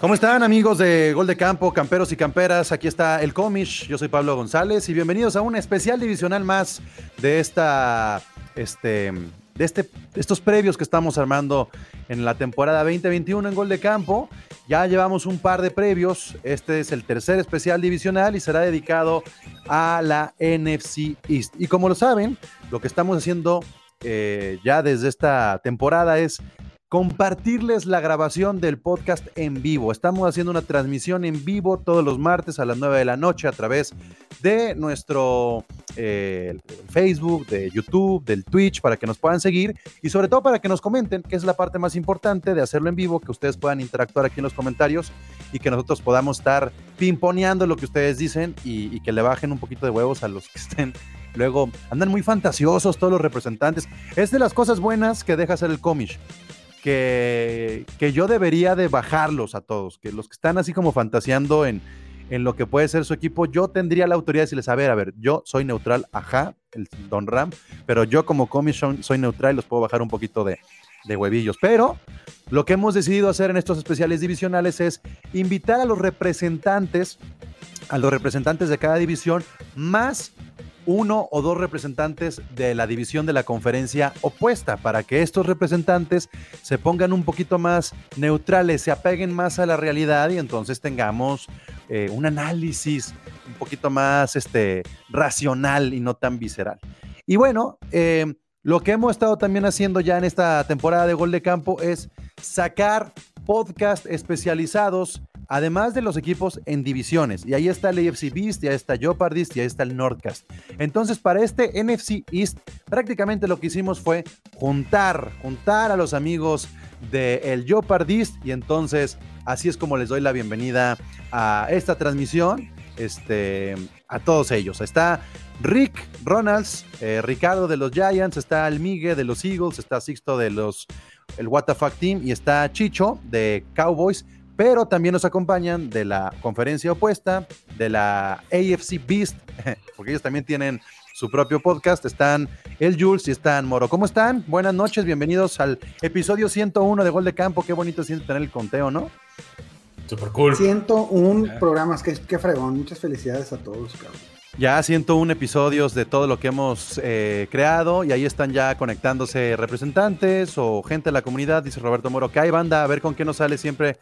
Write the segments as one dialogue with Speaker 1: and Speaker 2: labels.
Speaker 1: ¿Cómo están amigos de Gol de Campo, camperos y camperas? Aquí está el Comish, yo soy Pablo González y bienvenidos a un especial divisional más de esta, este, de este, estos previos que estamos armando en la temporada 2021 en Gol de Campo. Ya llevamos un par de previos, este es el tercer especial divisional y será dedicado a la NFC East. Y como lo saben, lo que estamos haciendo eh, ya desde esta temporada es compartirles la grabación del podcast en vivo. Estamos haciendo una transmisión en vivo todos los martes a las 9 de la noche a través de nuestro eh, Facebook, de YouTube, del Twitch, para que nos puedan seguir y sobre todo para que nos comenten, que es la parte más importante de hacerlo en vivo, que ustedes puedan interactuar aquí en los comentarios y que nosotros podamos estar pimponeando lo que ustedes dicen y, que le bajen un poquito de huevos a los que estén Luego andan muy fantasiosos todos los representantes. Es de las cosas buenas que deja hacer el cómic que, que yo debería de bajarlos a todos, que los que están así como fantaseando en, en lo que puede ser su equipo, yo tendría la autoridad de decirles, a ver, a ver, yo soy neutral, ajá, el Don Ram, pero yo como commission soy neutral y los puedo bajar un poquito de, de huevillos. Pero lo que hemos decidido hacer en estos especiales divisionales es invitar a los representantes, a los representantes de cada división, más uno o dos representantes de la división de la conferencia opuesta, para que estos representantes se pongan un poquito más neutrales, se apeguen más a la realidad y entonces tengamos eh, un análisis un poquito más este, racional y no tan visceral. Y bueno, eh, lo que hemos estado también haciendo ya en esta temporada de Gol de Campo es sacar podcast especializados además de los equipos en divisiones. Y ahí está el AFC Beast, ya está Jopardist y ahí está el Nordcast. Entonces, para este NFC East, prácticamente lo que hicimos fue juntar, juntar a los amigos del el Jopardist y entonces así es como les doy la bienvenida a esta transmisión. Este, a todos ellos. Está Rick Ronalds, eh, Ricardo de los Giants, está el Migue de los Eagles, está Sixto de los el WTF Team y está Chicho de Cowboys pero también nos acompañan de la conferencia opuesta, de la AFC Beast, porque ellos también tienen su propio podcast. Están el Jules y están Moro. ¿Cómo están? Buenas noches, bienvenidos al episodio 101 de Gol de Campo. Qué bonito siente tener el conteo, ¿no?
Speaker 2: Super cool.
Speaker 3: 101 programas, qué, qué fregón. Muchas felicidades a todos, cabrón.
Speaker 1: Ya 101 episodios de todo lo que hemos eh, creado y ahí están ya conectándose representantes o gente de la comunidad, dice Roberto Moro, que hay banda, a ver con qué nos sale siempre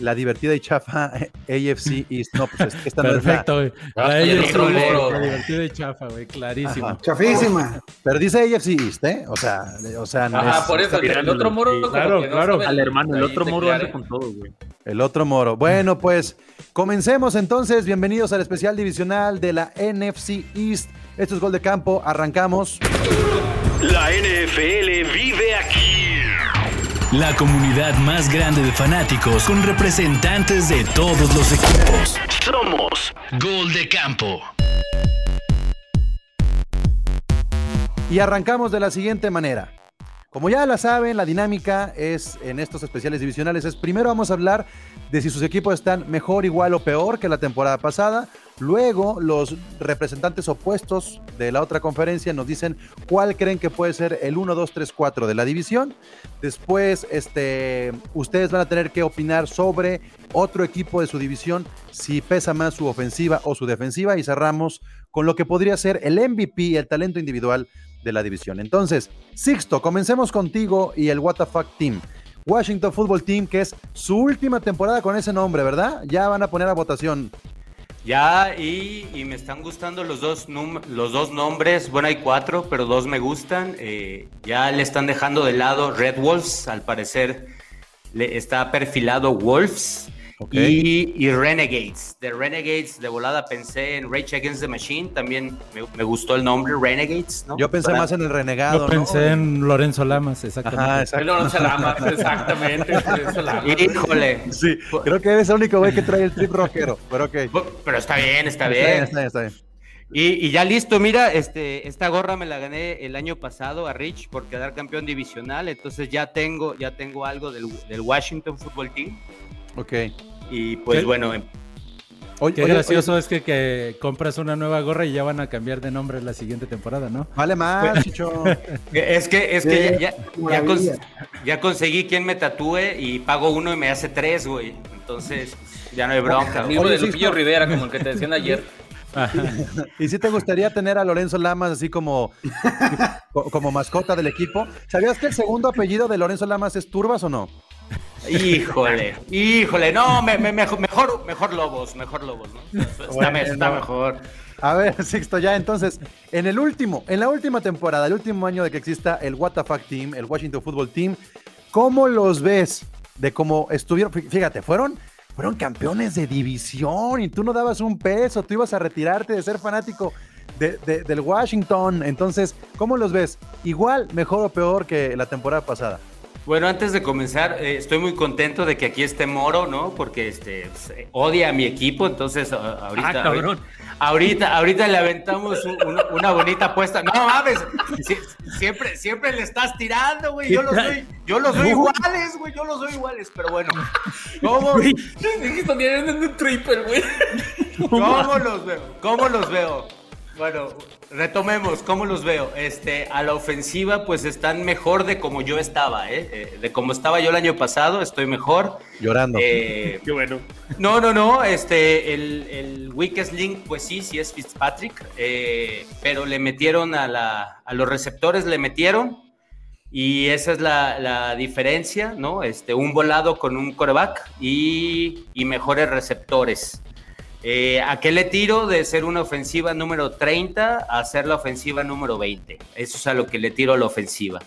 Speaker 1: la divertida y chafa AFC East. No, pues esta
Speaker 2: Perfecto, güey.
Speaker 1: Ah,
Speaker 2: La,
Speaker 1: la
Speaker 2: divertida y chafa, güey, clarísimo.
Speaker 1: Ajá.
Speaker 3: Chafísima.
Speaker 1: Pero dice AFC East, ¿eh? O sea, o sea, no
Speaker 4: Ah,
Speaker 1: es-
Speaker 4: por eso, el otro moro. como
Speaker 2: claro,
Speaker 4: que no
Speaker 2: claro.
Speaker 4: sabe
Speaker 5: Al hermano, el otro moro anda con todo, güey.
Speaker 1: El otro moro. Bueno, pues comencemos entonces. Bienvenidos al especial divisional de la NFC East. Esto es Gol de Campo. Arrancamos.
Speaker 6: La NFL vive aquí.
Speaker 7: La comunidad más grande de fanáticos con representantes de todos los equipos.
Speaker 6: Somos
Speaker 7: Gol de campo.
Speaker 1: Y arrancamos de la siguiente manera. Como ya la saben, la dinámica es en estos especiales divisionales es primero vamos a hablar de si sus equipos están mejor, igual o peor que la temporada pasada. Luego los representantes opuestos de la otra conferencia nos dicen cuál creen que puede ser el 1, 2, 3, 4 de la división. Después este, ustedes van a tener que opinar sobre otro equipo de su división, si pesa más su ofensiva o su defensiva. Y cerramos con lo que podría ser el MVP, el talento individual de la división. Entonces, Sixto, comencemos contigo y el WTF Team. Washington Football Team, que es su última temporada con ese nombre, ¿verdad? Ya van a poner a votación.
Speaker 4: Ya, y, me están gustando los dos, los dos nombres. Bueno, hay cuatro, pero dos me gustan. Eh, ya le están dejando de lado Red Wolves. Al parecer le está perfilado Wolves.
Speaker 1: Ok.
Speaker 4: Y, y Renegades. De Renegades, de volada pensé en Rage Against the Machine. También me, me gustó el nombre, Renegades. ¿no?
Speaker 1: Yo pensé
Speaker 4: Para-
Speaker 1: más en el renegado.
Speaker 2: Yo pensé
Speaker 1: ¿no?
Speaker 2: en Lorenzo Lamas, exactamente.
Speaker 1: Ajá, exacto.
Speaker 8: Lorenzo Lamas, exactamente. Lorenzo Lamas.
Speaker 4: Híjole.
Speaker 1: Sí, creo que eres el único güey que trae el trip rojero, pero ok.
Speaker 4: Pero está bien, está
Speaker 1: Está
Speaker 4: bien.
Speaker 1: bien, está bien, está bien.
Speaker 4: Y, y ya listo, mira, este, esta gorra me la gané el año pasado a Rich por quedar campeón divisional, entonces ya tengo, ya tengo algo del, del Washington Football Team.
Speaker 1: Ok.
Speaker 4: Y pues
Speaker 2: ¿Qué?
Speaker 4: bueno,
Speaker 1: Oye,
Speaker 2: Qué
Speaker 1: oye,
Speaker 2: gracioso es que, que compras una nueva gorra y ya van a cambiar de nombre la siguiente temporada, ¿no?
Speaker 1: vale más, Chicho.
Speaker 4: es que, es que
Speaker 3: Sí,
Speaker 4: ya, ya, ya cons- ya conseguí quien me tatúe y pago uno y me hace tres, güey. Entonces, ya no hay bronca.
Speaker 1: Oye,
Speaker 8: de
Speaker 1: sí,
Speaker 8: Lupillo
Speaker 1: no.
Speaker 8: Rivera, como el que te decían ayer.
Speaker 1: ¿Y si te gustaría tener a Lorenzo Lamas así como, co- como mascota del equipo? ¿Sabías que el segundo apellido de Lorenzo Lamas es Turbas o no?
Speaker 4: Híjole, híjole, no, me- me- mejor, mejor, mejor Lobos, mejor Lobos, ¿no? Está,
Speaker 1: Bueno.
Speaker 4: está mejor.
Speaker 1: A ver, Sixto, ya entonces, en el último, en la última temporada, el último año de que exista el WTF Team, el Washington Football Team, ¿cómo los ves? De cómo estuvieron, fí- fíjate, fueron, fueron campeones de división y tú no dabas un peso, tú ibas a retirarte de ser fanático de- de- del Washington. Entonces, ¿cómo los ves? ¿Igual, mejor o peor que la temporada pasada?
Speaker 4: Bueno, antes de comenzar, eh, estoy muy contento de que aquí esté Moro, ¿no? Porque este pues, eh, odia a mi equipo, entonces ahorita,
Speaker 8: Ah, cabrón.
Speaker 4: ahorita, ahorita le aventamos un- un- una bonita apuesta. No mames, sie- siempre, siempre le estás tirando, güey. Yo los soy, yo los soy iguales, güey. Yo los soy iguales, pero bueno. ¿Cómo,
Speaker 8: Dijiste en un triple, güey.
Speaker 4: ¿Cómo los veo? ¿Cómo los veo? Bueno, retomemos, ¿cómo los veo? Este, a la ofensiva, pues están mejor de como yo estaba, ¿eh? Eh, De como estaba yo el año pasado, estoy mejor.
Speaker 1: Llorando.
Speaker 4: Eh,
Speaker 8: Qué bueno.
Speaker 4: no, no, no, este, el, el weakest link, pues sí, sí es Fitzpatrick, eh, pero le metieron a, la, a los receptores, le metieron, y esa es la, la diferencia, ¿no? Este, un volado con un coreback y, y mejores receptores. Eh, ¿A qué le tiro de ser una ofensiva número 30 a ser la ofensiva número 20? Eso es a lo que le tiro a la ofensiva.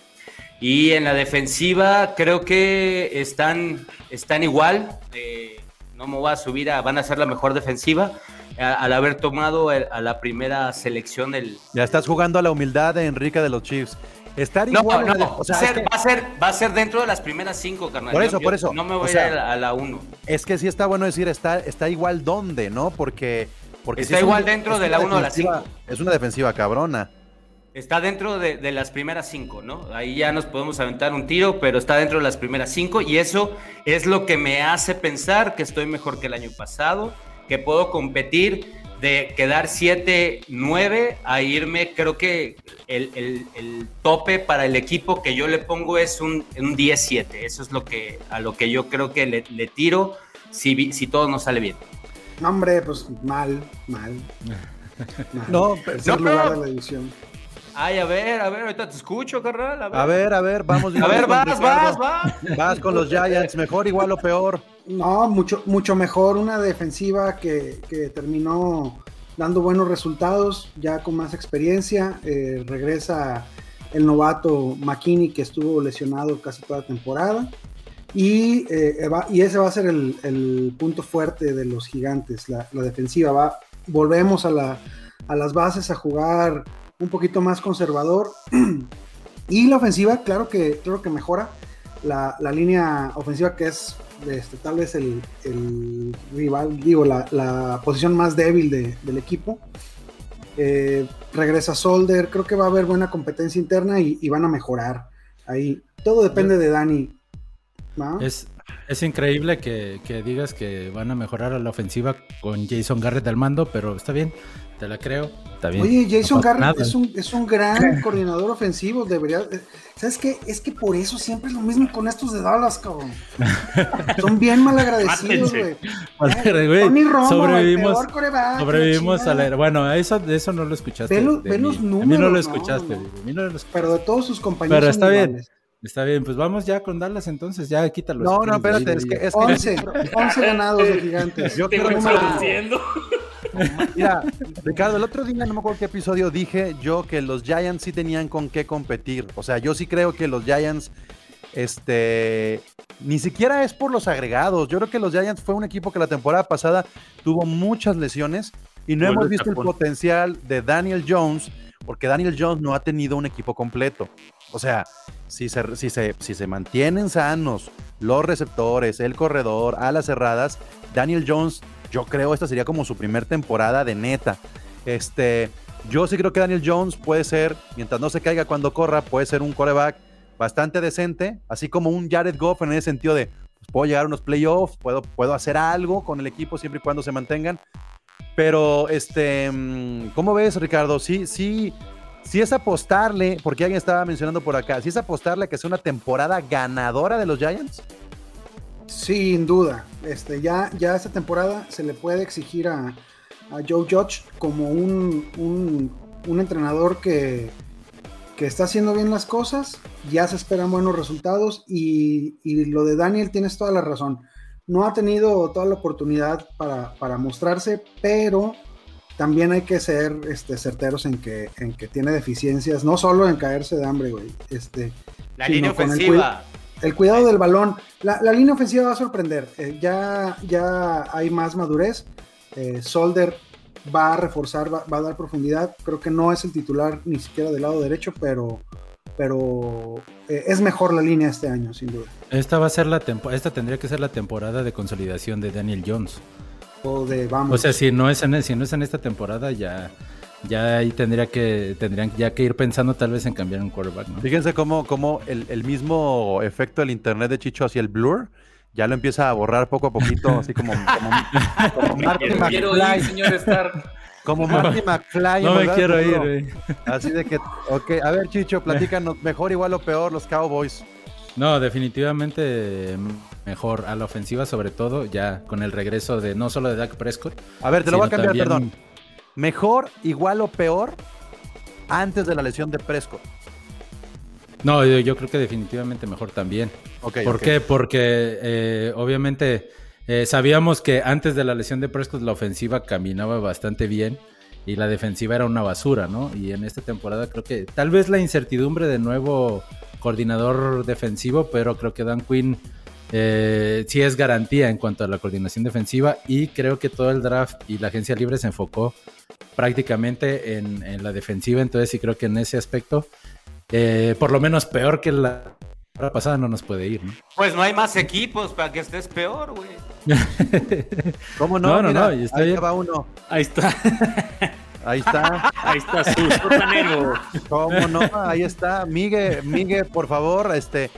Speaker 4: Y en la defensiva creo que están, están igual. eh, no me voy a subir a, van a ser la mejor defensiva al haber tomado a la primera selección del...
Speaker 1: Ya estás jugando a la humildad de Enrique de los Chiefs. Estar
Speaker 4: No,
Speaker 1: igual.
Speaker 4: no,
Speaker 1: la- o sea,
Speaker 4: va, a
Speaker 1: es
Speaker 4: ser,
Speaker 1: que-
Speaker 4: va, a ser, va a ser dentro de las primeras cinco, carnal.
Speaker 1: Por eso,
Speaker 4: yo
Speaker 1: por eso.
Speaker 4: No me
Speaker 1: O
Speaker 4: voy
Speaker 1: sea,
Speaker 4: a ir a la uno.
Speaker 1: Es que sí está bueno decir, está, está igual dónde, ¿no? Porque. porque
Speaker 4: Está
Speaker 1: sí es un-
Speaker 4: igual dentro
Speaker 1: es
Speaker 4: de la uno a la cinco.
Speaker 1: Es una defensiva cabrona.
Speaker 4: Está dentro de, de las primeras cinco, ¿no? Ahí ya nos podemos aventar un tiro, pero está dentro de las primeras cinco y eso es lo que me hace pensar que estoy mejor que el año pasado, que puedo competir de quedar 7-9 a irme, creo que el, el- el tope para el equipo que yo le pongo es un, un 10-7, eso es lo que, a lo que yo creo que le, le tiro si, vi- si todo nos sale bien.
Speaker 3: No, hombre, pues mal, mal. mal.
Speaker 1: No,
Speaker 4: no,
Speaker 3: lugar
Speaker 4: no.
Speaker 3: de la división.
Speaker 4: Ay, a ver, a ver, ahorita te escucho, carnal, a ver.
Speaker 1: A ver, a ver, vamos.
Speaker 4: A ver, vas, vas, vas.
Speaker 1: Vas con los Giants, mejor, igual o peor.
Speaker 3: No, mucho, mucho mejor una defensiva que, que terminó dando buenos resultados, ya con más experiencia. eh, regresa el novato McKinney, que estuvo lesionado casi toda la temporada. Y, eh, va- y ese va a ser el, el punto fuerte de los gigantes, la, la defensiva. Va, volvemos a, la- a las bases a jugar un poquito más conservador. y la ofensiva, claro que, claro que mejora. La, la línea ofensiva que es este, tal vez el, el rival, digo, la, la posición más débil de- del equipo. Eh, regresa Solder, creo que va a haber buena competencia interna y, y van a mejorar. Ahí todo depende de Dani. ¿no?
Speaker 2: Es, es increíble que, que digas que van a mejorar a la ofensiva con Jason Garrett al mando, pero está bien, te la creo. Está bien.
Speaker 3: Oye, Jason
Speaker 2: no
Speaker 3: Garrett es un, es un gran coordinador ofensivo, debería... ¿Sabes qué? Es que por eso siempre es lo mismo con estos de Dallas, cabrón. Son bien malagradecidos, güey.
Speaker 2: Güey,
Speaker 3: Tony Romo,
Speaker 2: sobrevivimos,
Speaker 3: el peor coreback,
Speaker 2: sobrevivimos a la... Bueno, eso, eso no lo escuchaste.
Speaker 3: Ve los-
Speaker 2: de
Speaker 3: ve
Speaker 2: mí.
Speaker 3: los
Speaker 2: A mí no lo
Speaker 3: números, no, no.
Speaker 2: a mí no lo escuchaste.
Speaker 3: Pero de todos sus compañeros
Speaker 2: Pero está bien. Está bien, pues vamos ya con Dallas entonces, ya quítalo.
Speaker 1: No, no, espérate,
Speaker 2: ahí,
Speaker 1: es que, es que
Speaker 3: 11, 11 ganados de gigantes.
Speaker 1: Yo
Speaker 8: Te
Speaker 1: quiero
Speaker 8: traduciendo.
Speaker 1: Mira, Ricardo, el otro día, no me acuerdo qué episodio dije yo que los Giants sí tenían con qué competir. O sea, yo sí creo que los Giants, este, ni siquiera es por los agregados. Yo creo que los Giants fue un equipo que la temporada pasada tuvo muchas lesiones y no hemos visto el potencial de Daniel Jones, porque Daniel Jones no ha tenido un equipo completo. O sea, si se, mantienen sanos los receptores, el corredor, alas cerradas, Daniel Jones, yo creo esta sería como su primer temporada de neta. Este, yo sí creo que Daniel Jones puede ser, mientras no se caiga cuando corra, puede ser un coreback bastante decente, así como un Jared Goff en ese sentido de, pues, puedo llegar a unos playoffs, puedo, puedo hacer algo con el equipo siempre y cuando se mantengan. Pero, este, mm, ¿cómo ves, Ricardo? Sí, sí, sí es apostarle, porque alguien estaba mencionando por acá, sí es apostarle a que sea una temporada ganadora de los Giants.
Speaker 3: Sin duda. Este, ya, ya esta temporada se le puede exigir a, Joe Judge como un, un- un entrenador que, que está haciendo bien las cosas, ya se esperan buenos resultados y, y lo de Daniel tienes toda la razón. No ha tenido toda la oportunidad para, para mostrarse, pero también hay que ser este, certeros en que, en que tiene deficiencias, no solo en caerse de hambre, güey. Este,
Speaker 4: La línea
Speaker 3: con el
Speaker 4: ofensiva.
Speaker 3: el cuidado del balón. La, la línea ofensiva va a sorprender. Eh, ya, ya hay más madurez. Eh, Solder va a reforzar, va, va a dar profundidad. Creo que no es el titular ni siquiera del lado derecho, pero, pero eh, es mejor la línea este año, sin duda.
Speaker 2: Esta va a ser la tempo- esta tendría que ser la temporada de consolidación de Daniel Jones.
Speaker 3: O de vamos.
Speaker 2: O sea, si no es en, si no es en esta temporada, ya, ya ahí tendría que, tendrían ya que ir pensando tal vez en cambiar un quarterback, ¿no?
Speaker 1: Fíjense cómo, cómo el, el mismo efecto del internet de Chicho hacia el blur ya lo empieza a borrar poco a poquito, así como, como, como
Speaker 8: Quiero, quiero ir, señor Stark.
Speaker 1: Como Marty McFly.
Speaker 2: No me quiero ir, güey.
Speaker 1: Así de que, ok, a ver Chicho, platícanos, mejor, igual o peor los Cowboys.
Speaker 2: No, definitivamente mejor a la ofensiva, sobre todo ya con el regreso de no solo de Dak Prescott.
Speaker 1: A ver, te lo voy a cambiar,
Speaker 2: también-
Speaker 1: perdón. Mejor, igual o peor antes de la lesión de Prescott.
Speaker 2: No, yo, yo creo que definitivamente mejor también.
Speaker 1: Ok,
Speaker 2: ¿Por qué? Porque eh, obviamente eh, sabíamos que antes de la lesión de Prescott la ofensiva caminaba bastante bien y la defensiva era una basura, ¿no? Y en esta temporada creo que tal vez la incertidumbre de nuevo coordinador defensivo, pero creo que Dan Quinn eh, sí es garantía en cuanto a la coordinación defensiva y creo que todo el draft y la agencia libre se enfocó prácticamente en, la defensiva, entonces sí creo que en ese aspecto, eh, por lo menos peor que la temporada pasada no nos puede ir, ¿no?
Speaker 4: Pues no hay más equipos para que estés peor, güey.
Speaker 1: ¿Cómo no?
Speaker 2: No, no,
Speaker 1: Mira,
Speaker 2: no, está
Speaker 1: ahí
Speaker 2: bien.
Speaker 1: va uno.
Speaker 5: Ahí está.
Speaker 1: Ahí está.
Speaker 5: Ahí está su sotanero.
Speaker 1: ¿Cómo no? Ahí está. Migue, Migue, por favor, este,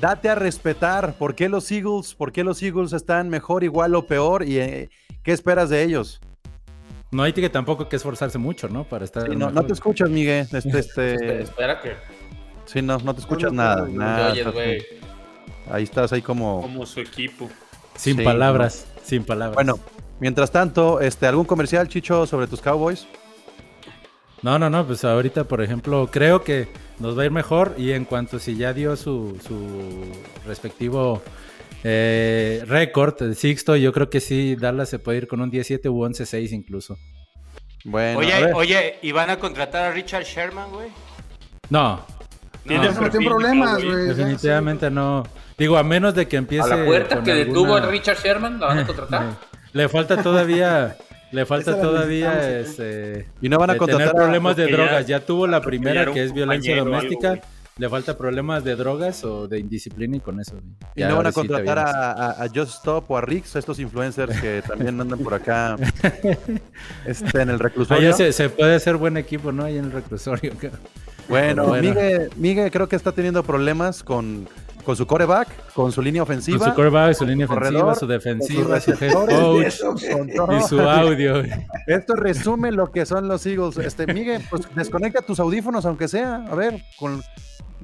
Speaker 1: date a respetar. ¿Por qué los Eagles? ¿Por qué los Eagles están mejor, igual o peor? ¿Y eh, qué esperas de ellos?
Speaker 2: No hay que tampoco que esforzarse mucho, ¿no? Para estar.
Speaker 1: Sí, no, no te escuchas, Migue. Este, este,
Speaker 8: espera que
Speaker 1: sí, no, no te escuchas
Speaker 3: No, no,
Speaker 1: nada. nada,
Speaker 8: te oyes,
Speaker 1: estás-
Speaker 8: güey.
Speaker 1: ahí estás, ahí como.
Speaker 5: Como su equipo.
Speaker 2: Sin
Speaker 1: Sí,
Speaker 2: palabras, sin palabras.
Speaker 1: Bueno, mientras tanto, este, ¿algún comercial, Chicho, sobre tus Cowboys?
Speaker 2: No, no, no, pues ahorita, por ejemplo, creo que nos va a ir mejor y en cuanto si ya dio su, su respectivo eh, récord, el Sixto, yo creo que sí, Dallas se puede ir con un 17 u 11-6 incluso.
Speaker 1: Bueno,
Speaker 4: Oye, oye, ¿y van a contratar a Richard Sherman, güey?
Speaker 2: No,
Speaker 5: Tiene
Speaker 3: ya se metió en
Speaker 5: perfil,
Speaker 3: problemas,
Speaker 5: güey.
Speaker 2: definitivamente no. Digo, a menos de que empiece...
Speaker 8: A la puerta
Speaker 2: con
Speaker 8: que
Speaker 2: alguna-
Speaker 8: detuvo a Richard Sherman, ¿la van a contratar?
Speaker 2: Le falta todavía... Le falta todavía
Speaker 3: necesitamos,
Speaker 2: este,
Speaker 1: Y no van a contratar
Speaker 2: tener
Speaker 1: a-
Speaker 2: problemas de
Speaker 5: ya-
Speaker 2: drogas. Ya tuvo la primera que es violencia
Speaker 5: algo,
Speaker 2: doméstica. Le falta problemas de drogas o de indisciplina y con eso. güey.
Speaker 1: Y no van a contratar a, a- a Just Stop o a Rix, estos influencers que también andan por acá este, en el reclusorio.
Speaker 2: ya se, se puede hacer buen equipo, ¿no? Ahí en el reclusorio.
Speaker 1: Bueno,
Speaker 2: bueno.
Speaker 1: Migue, Migue creo que está teniendo problemas con, con su coreback, con su línea ofensiva.
Speaker 2: Con su quarterback, su línea
Speaker 1: corredor,
Speaker 2: ofensiva, su defensiva,
Speaker 1: con
Speaker 2: su
Speaker 1: sus
Speaker 2: head coach
Speaker 1: con
Speaker 2: y su audio.
Speaker 1: Esto resume lo que son los Eagles. Este, Migue, pues desconecta tus audífonos, aunque sea. A ver, con,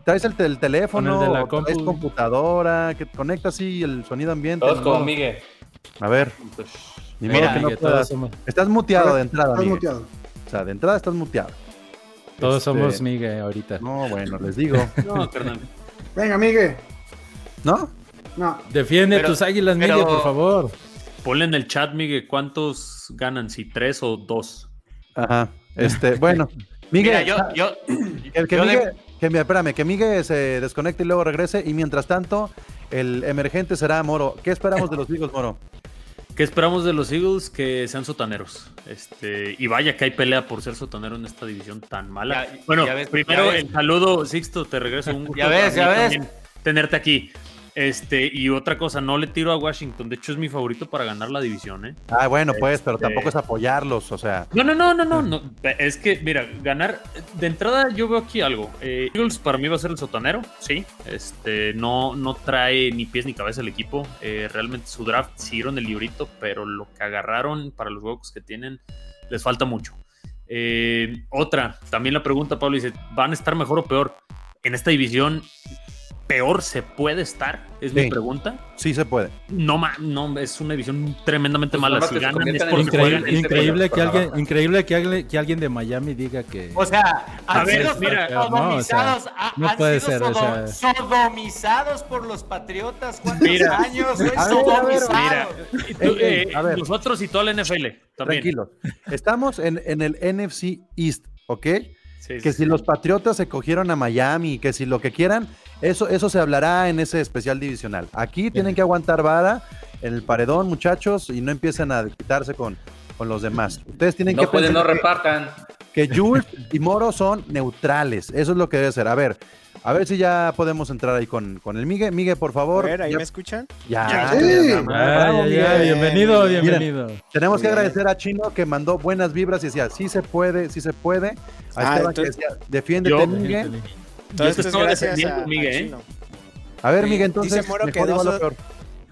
Speaker 1: traes el, tel- teléfono,
Speaker 2: Con el de la
Speaker 1: traes
Speaker 2: compu.
Speaker 1: computadora, que conecta así el sonido ambiente.
Speaker 8: Todos
Speaker 1: modo.
Speaker 8: Miguel.
Speaker 1: A ver,
Speaker 5: Pues,
Speaker 1: ni
Speaker 4: Mira,
Speaker 1: modo que no puedas.
Speaker 2: somos,
Speaker 1: Estás muteado de entrada,
Speaker 3: Estás
Speaker 1: Migue.
Speaker 3: muteado.
Speaker 1: O sea, de entrada estás muteado.
Speaker 2: Todos
Speaker 1: Este,
Speaker 2: somos Miguel ahorita.
Speaker 1: No, bueno, les digo.
Speaker 5: no, carnal.
Speaker 3: Venga, Migue.
Speaker 1: ¿No?
Speaker 3: No,
Speaker 2: Defiende
Speaker 4: Pero-
Speaker 2: tus águilas,
Speaker 4: pero-
Speaker 2: Miguel, por favor.
Speaker 5: Ponle en el chat, Miguel, ¿cuántos ganan? Si tres o dos.
Speaker 1: Ajá. Este, bueno. Miguel,
Speaker 4: Mira, yo, yo,
Speaker 1: que, que
Speaker 4: yo de-
Speaker 1: Migue- que espérame, que Migue se desconecte y luego regrese. Y mientras tanto, el emergente será Moro. ¿Qué esperamos de los Eagles, Moro?
Speaker 5: ¿Qué esperamos de los Eagles? Que sean sotaneros. Este, y vaya que hay pelea por ser sotanero en esta división tan mala.
Speaker 4: Ya-
Speaker 5: bueno,
Speaker 4: ya ves-
Speaker 5: primero el saludo, Sixto, te regreso un gusto
Speaker 4: Ya ves, ya ves.
Speaker 5: también Tenerte aquí. Este, y otra cosa, no le tiro a Washington. De hecho, es mi favorito para ganar la división, ¿eh?
Speaker 1: Ah, bueno, pues, pero
Speaker 5: Este-
Speaker 1: tampoco es apoyarlos, o sea.
Speaker 5: No, no, no, no, no, no. Es que, mira, ganar. De entrada, yo veo aquí algo. Eh, Eagles para mí va a ser el sotanero, sí. Este, no, no trae ni pies ni cabeza el equipo. Eh, realmente su draft siguieron el librito, pero lo que agarraron para los huecos que tienen les falta mucho. Eh, otra, también la pregunta, Pablo dice: ¿van a estar mejor o peor? En esta división, peor se puede estar? Es mi
Speaker 1: Sí.
Speaker 5: pregunta.
Speaker 1: Sí se puede.
Speaker 5: No, ma- no, es una división tremendamente
Speaker 8: Pues
Speaker 5: mala. Si ganan es porque
Speaker 8: increíble-
Speaker 5: juegan.
Speaker 2: Increíble, que alguien, increíble que alguien, que alguien de Miami diga que.
Speaker 4: O sea,
Speaker 5: A
Speaker 4: han
Speaker 5: ver,
Speaker 4: sido
Speaker 5: mira,
Speaker 2: no, o sea,
Speaker 4: sodomizados, ha-
Speaker 2: no
Speaker 4: han
Speaker 2: puede
Speaker 4: sido
Speaker 2: ser, o sea.
Speaker 4: sodomizados por los patriotas. ¿Cuántos
Speaker 5: Mira.
Speaker 4: años?
Speaker 1: ver,
Speaker 4: Sodomizados.
Speaker 5: Y tú, eh,
Speaker 1: a ver.
Speaker 5: nosotros y toda la NFL también.
Speaker 1: Tranquilo. Estamos en, en el NFC East, ¿ok?
Speaker 5: Sí,
Speaker 1: Que
Speaker 5: sí,
Speaker 1: si los Patriotas se cogieron a Miami, que si lo que quieran, eso, eso se hablará en ese especial divisional. Aquí tienen que aguantar vara en el paredón, muchachos, y no empiecen a quitarse con, con los demás. Ustedes tienen que
Speaker 8: No pueden, no
Speaker 1: pensar que-
Speaker 8: repartan.
Speaker 1: Que Jules y Moro son neutrales. Eso es lo que debe ser. A ver, a ver si ya podemos entrar ahí con, con el Migue. Migue, por
Speaker 9: A
Speaker 1: favor.
Speaker 9: ver, ahí
Speaker 1: ya,
Speaker 9: me escuchan.
Speaker 1: ya,
Speaker 3: Sí.
Speaker 1: bravo, Migue.
Speaker 2: bienvenido,
Speaker 9: Miren,
Speaker 2: bienvenido.
Speaker 1: Tenemos que agradecer a Chino que mandó buenas vibras y decía, sí se puede, sí se puede. A
Speaker 9: Ah,
Speaker 1: Esteban que
Speaker 9: entonces-
Speaker 1: decía, defiéndete,
Speaker 5: Yo-
Speaker 1: Migue.
Speaker 9: Todo esto es gracias a, a
Speaker 5: ¿eh?
Speaker 9: Chino.
Speaker 1: A ver,
Speaker 9: Sí,
Speaker 1: Migue, entonces,
Speaker 9: dice Moro que dos-
Speaker 1: peor.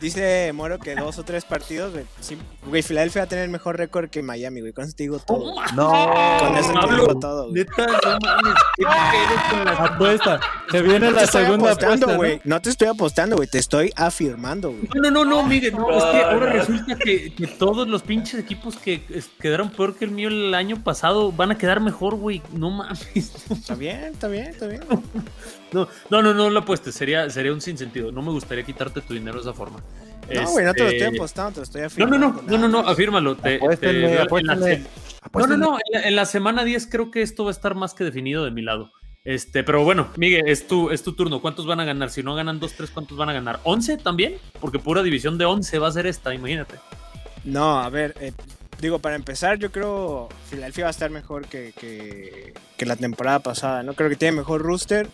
Speaker 9: Dice Moro que dos o tres partidos, güey. Sí, güey, Filadelfia va a tener mejor récord que Miami, güey. Con eso te digo todo.
Speaker 1: No,
Speaker 9: Con eso te digo todo, güey.
Speaker 5: Neta, no mames. ¿Qué pedo con la
Speaker 2: Apuesta. Se viene
Speaker 9: No te
Speaker 2: la
Speaker 9: estoy
Speaker 2: segunda
Speaker 9: apostando,
Speaker 2: apuesta. ¿no?
Speaker 9: güey. ¿no? te estoy apostando, güey. Te estoy afirmando, güey.
Speaker 5: No, no, no, no, Miguel, no, es que ahora resulta que, que todos los pinches equipos que quedaron peor que el mío el año pasado van a quedar mejor, güey. No mames.
Speaker 9: Está bien, está bien, está bien.
Speaker 5: No, no, no, no lo apuestes, sería, sería un sinsentido. No me gustaría quitarte tu dinero de esa forma.
Speaker 9: No, güey, no te lo
Speaker 5: Este,
Speaker 9: estoy apostando, te lo estoy
Speaker 5: No,
Speaker 9: afirmando.
Speaker 5: no, no, no, no, no, afírmalo. Te,
Speaker 1: Apuéstenle,
Speaker 5: te- en la
Speaker 1: apuéstenle.
Speaker 5: se- no, no, no, en la, en la semana 10 creo que esto va a estar más que definido de mi lado. Este, pero bueno, Miguel, es tu, es tu turno. ¿Cuántos van a ganar? Si no ganan 2-3, ¿cuántos van a ganar? ¿11 también? Porque pura división de 11 va a ser esta, imagínate.
Speaker 9: No, a ver, eh, digo, para empezar, yo creo Filadelfia va a estar mejor que, que, que la temporada pasada, ¿no? Creo que tiene mejor rooster,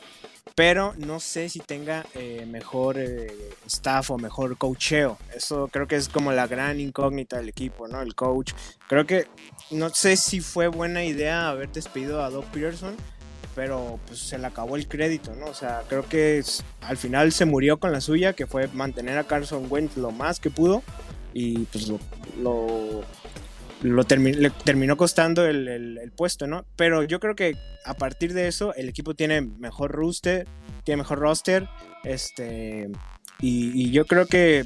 Speaker 9: pero no sé si tenga eh, mejor eh, staff o mejor coacheo. Eso creo que es como la gran incógnita del equipo, ¿no? El coach. Creo que no sé si fue buena idea haber despedido a Doc Peterson, pero pues se le acabó el crédito, ¿no? O sea, creo que al final se murió con la suya, que fue mantener a Carson Wentz lo más que pudo y pues lo, lo termi- le terminó costando el, el- el puesto, ¿no? Pero yo creo que a partir de eso el equipo tiene mejor roster, tiene mejor roster, este, y, y yo creo que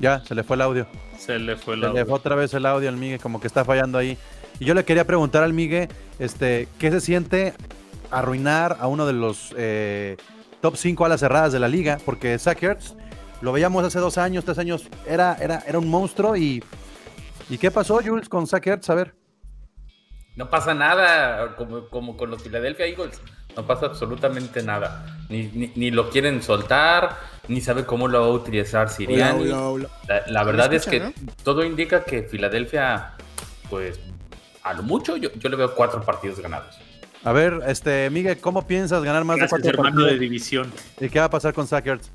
Speaker 1: Ya, se le fue el audio.
Speaker 5: Se le fue
Speaker 1: Se
Speaker 5: la.
Speaker 1: le fue otra vez el audio al Migue, como que está fallando ahí. Y yo le quería preguntar al Migue, este, ¿qué se siente arruinar a uno de los eh, top 5 alas cerradas de la liga? Porque Zach Ertz, lo veíamos hace dos años, tres años, era, era, era un monstruo y... ¿Y qué pasó, Jules, con Zach Ertz? A ver.
Speaker 8: No pasa nada, como, como con los Philadelphia Eagles. No pasa absolutamente nada. Ni, ni, ni lo quieren soltar, ni sabe cómo lo va a utilizar Siriani. La, la verdad es que todo indica que Filadelfia, pues, a lo mucho, yo, yo le veo cuatro partidos ganados.
Speaker 1: A ver, este, Migue, ¿cómo piensas ganar más
Speaker 5: Gracias,
Speaker 1: de cuatro
Speaker 5: hermano de
Speaker 1: partidos?
Speaker 5: división.
Speaker 1: ¿Y qué va a pasar con Zach Ertz?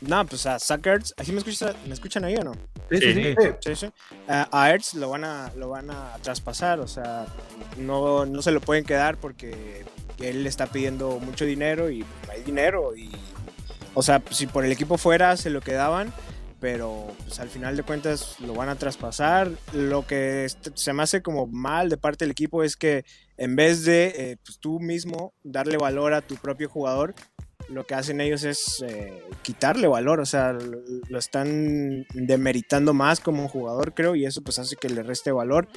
Speaker 9: No, pues a Sackers, ¿así me escuchan, me escuchan ahí o no?
Speaker 1: Sí,
Speaker 5: Sí.
Speaker 1: sí, sí.
Speaker 9: Sí, sí. A- a Ertz lo van a, lo van a traspasar, o sea, no, no se lo pueden quedar porque él le está pidiendo mucho dinero y no hay dinero. Y, o sea, si por el equipo fuera se lo quedaban, pero pues, al final de cuentas lo van a traspasar. Lo que se me hace como mal de parte del equipo es que en vez de eh, pues, tú mismo darle valor a tu propio jugador, lo que hacen ellos es eh, quitarle valor, o sea, lo, están demeritando más como jugador, creo, y eso pues hace que le reste valor.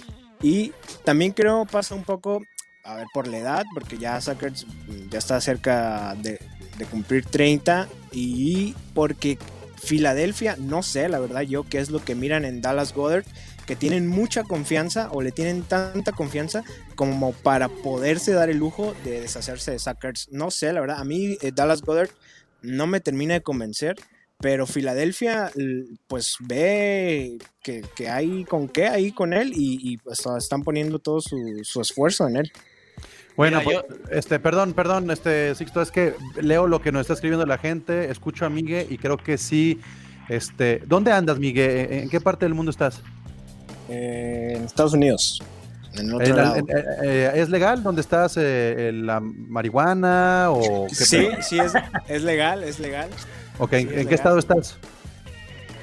Speaker 9: Y también creo pasa un poco, a ver, por la edad, porque ya Sackers ya está cerca de, de cumplir 30 y porque Filadelfia, no sé, la verdad yo qué es lo que miran en Dallas Goddard, que tienen mucha confianza o le tienen tanta confianza como para poderse dar el lujo de deshacerse de Sackers. No sé, la verdad, a mí eh, Dallas Goddard no me termina de convencer, pero Filadelfia pues ve que, que hay con qué ahí con él y, y, pues, están poniendo todo su, su esfuerzo en él.
Speaker 1: Bueno,
Speaker 4: Mira,
Speaker 1: pues, este, perdón, perdón, este, Sixto, es que leo lo que nos está escribiendo la gente, escucho a Migue y creo que sí, este, ¿dónde andas, Migue? ¿En qué parte del mundo estás?
Speaker 9: Eh, en Estados Unidos, en otro
Speaker 1: ¿En la-
Speaker 9: lado.
Speaker 1: eh, eh, ¿Es legal donde estás eh, en la marihuana o qué
Speaker 9: Sí,
Speaker 1: pedo?
Speaker 9: sí, es, es legal, es legal.
Speaker 1: Ok, ¿en,
Speaker 9: sí, es
Speaker 1: en qué
Speaker 9: legal.
Speaker 1: estado estás?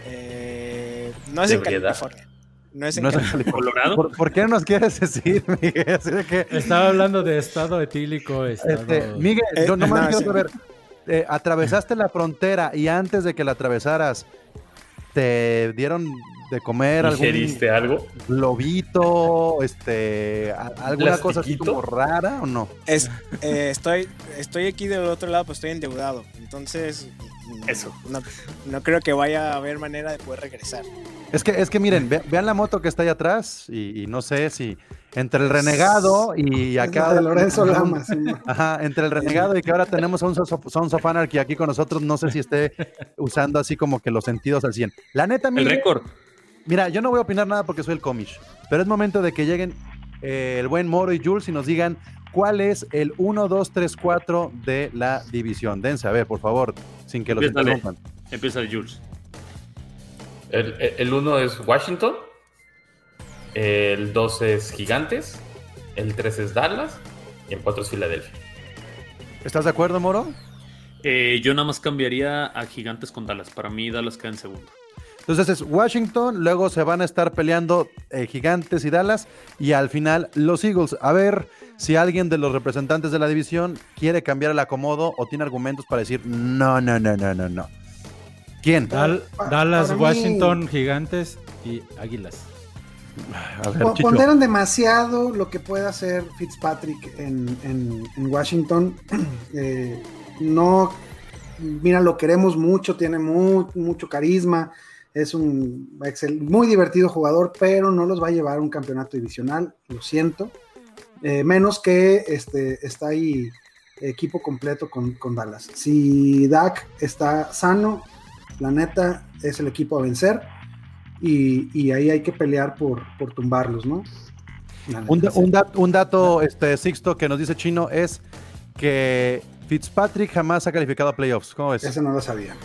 Speaker 9: Eh, no es en. California. No es en
Speaker 1: No es en.
Speaker 5: ¿Colorado?
Speaker 1: ¿Por, por qué no nos quieres decir, Miguel? Así de que,
Speaker 2: Estaba hablando de estado etílico, estado...
Speaker 1: este, Miguel,
Speaker 9: Eh,
Speaker 1: yo nomás
Speaker 9: no,
Speaker 1: quiero
Speaker 9: sí.
Speaker 1: saber, eh, atravesaste la frontera y antes de que la atravesaras, ¿te dieron de comer algún
Speaker 8: ¿Digeriste algo?
Speaker 1: globito, este, a- alguna cosa así como rara o no?
Speaker 9: Es, eh, estoy, estoy aquí del otro lado, pues estoy endeudado. Entonces,
Speaker 5: Eso.
Speaker 9: No, no creo que vaya a haber manera de poder regresar.
Speaker 1: Es que, es que miren, ve- vean la moto que está ahí atrás y, y no sé si entre el renegado y acá...
Speaker 3: la de Lorenzo sí, no.
Speaker 1: Ajá, entre el renegado y que ahora tenemos a un Sons of, Anarchy aquí con nosotros, no sé si esté usando así como que los sentidos al 100. La neta,
Speaker 5: El
Speaker 1: mire,
Speaker 5: récord.
Speaker 1: Mira, yo no voy a opinar nada porque soy el comish, pero es momento de que lleguen eh, el buen Moro y Jules y nos digan cuál es el 1, 2, 3, 4 de la división. Dense, a ver, por favor, sin que los
Speaker 5: Empiézale.
Speaker 1: interrumpan.
Speaker 5: Empieza el Jules.
Speaker 8: El, el uno es Washington, el 2 es Gigantes, el 3 es Dallas y el 4 es Filadelfia.
Speaker 1: ¿Estás de acuerdo, Moro?
Speaker 5: Eh, yo nada más cambiaría a Gigantes con Dallas. Para mí, Dallas queda en segundo.
Speaker 1: Entonces es Washington, luego se van a estar peleando eh, Gigantes y Dallas y al final los Eagles. A ver si alguien de los representantes de la división quiere cambiar el acomodo o tiene argumentos para decir no, no, no, no, no, no. ¿Quién?
Speaker 2: Dal- Dallas, Washington, Gigantes y Águilas.
Speaker 1: A ver.
Speaker 3: Ponderan demasiado lo que puede hacer Fitzpatrick en, en- en Washington. Eh, no, mira, lo queremos mucho, tiene mu- mucho carisma, es un excel- muy divertido jugador, pero no los va a llevar a un campeonato divisional, lo siento. Eh, menos que este, está ahí equipo completo con, con Dallas. Si Dak está sano, la neta es el equipo a vencer y, y ahí hay que pelear por, por tumbarlos, ¿no?
Speaker 1: Dat- un dato este, Sixto que nos dice Chino es que Fitzpatrick jamás ha calificado a playoffs. ¿Cómo ves?
Speaker 3: Ese no lo sabía.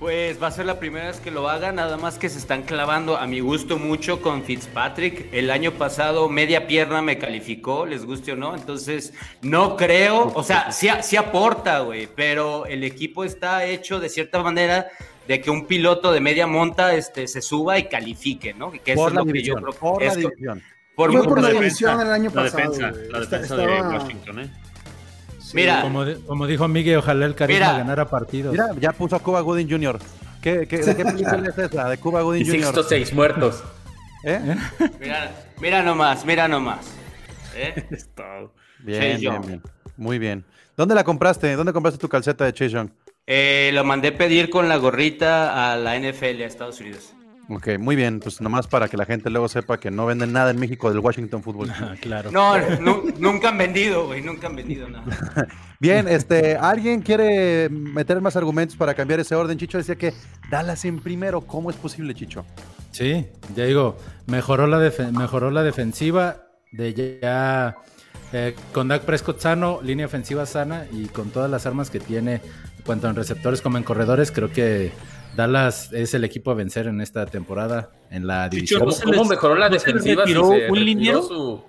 Speaker 4: Pues va a ser la primera vez que lo haga, nada más que se están clavando a mi gusto mucho con Fitzpatrick. El año pasado media pierna me calificó, les guste o no, entonces no creo, o sea, sí, sí aporta, güey, pero el equipo está hecho de cierta manera de que un piloto de media monta este, se suba y califique, ¿no? Que eso
Speaker 1: por
Speaker 4: es
Speaker 1: la
Speaker 4: lo que yo creo
Speaker 1: por la
Speaker 4: es
Speaker 1: división.
Speaker 4: por
Speaker 3: Fue por la
Speaker 5: defensa,
Speaker 3: división el año
Speaker 5: La
Speaker 3: pasado.
Speaker 5: defensa, la
Speaker 3: Está-
Speaker 5: defensa de Washington, ¿eh?
Speaker 3: Sí.
Speaker 4: Mira.
Speaker 2: Como, di- como dijo Miguel, ojalá el carisma
Speaker 4: Mira.
Speaker 2: ganara partidos.
Speaker 1: Mira, ya puso a Cuba Gooding Jr. ¿Qué, qué, ¿De qué película es esa? De Cuba
Speaker 8: Y
Speaker 1: Gooding
Speaker 8: Sixto
Speaker 1: Jr.
Speaker 8: 6 muertos.
Speaker 1: ¿Eh?
Speaker 4: Mira, mira nomás, mira nomás. ¿eh?
Speaker 1: Bien. Muy bien. ¿Dónde la compraste? ¿Dónde compraste tu calceta de Chase Young?
Speaker 4: Eh, lo mandé pedir con la gorrita a la NFL a Estados Unidos.
Speaker 1: Ok, muy bien. Pues nomás para que la gente luego sepa que no venden nada en México del Washington Football Team.
Speaker 2: Ah, claro.
Speaker 4: No, nu- nunca han vendido, güey, nunca han vendido nada.
Speaker 1: Bien, este, ¿alguien quiere meter más argumentos para cambiar ese orden? Chicho decía que Dallas en primero. ¿Cómo es posible, Chicho?
Speaker 2: Sí, ya digo, mejoró la, mejoró la defensiva de ya eh, con Dak Prescott sano, línea ofensiva sana y con todas las armas que tiene, tanto en receptores como en corredores, creo que Dallas es el equipo a vencer en esta temporada en la división.
Speaker 8: ¿Cómo,
Speaker 5: ¿no se
Speaker 8: cómo
Speaker 5: les-
Speaker 8: mejoró la
Speaker 5: se
Speaker 8: defensiva? si
Speaker 5: retiró
Speaker 8: se
Speaker 5: un
Speaker 8: retiró
Speaker 5: liniero?
Speaker 8: Su,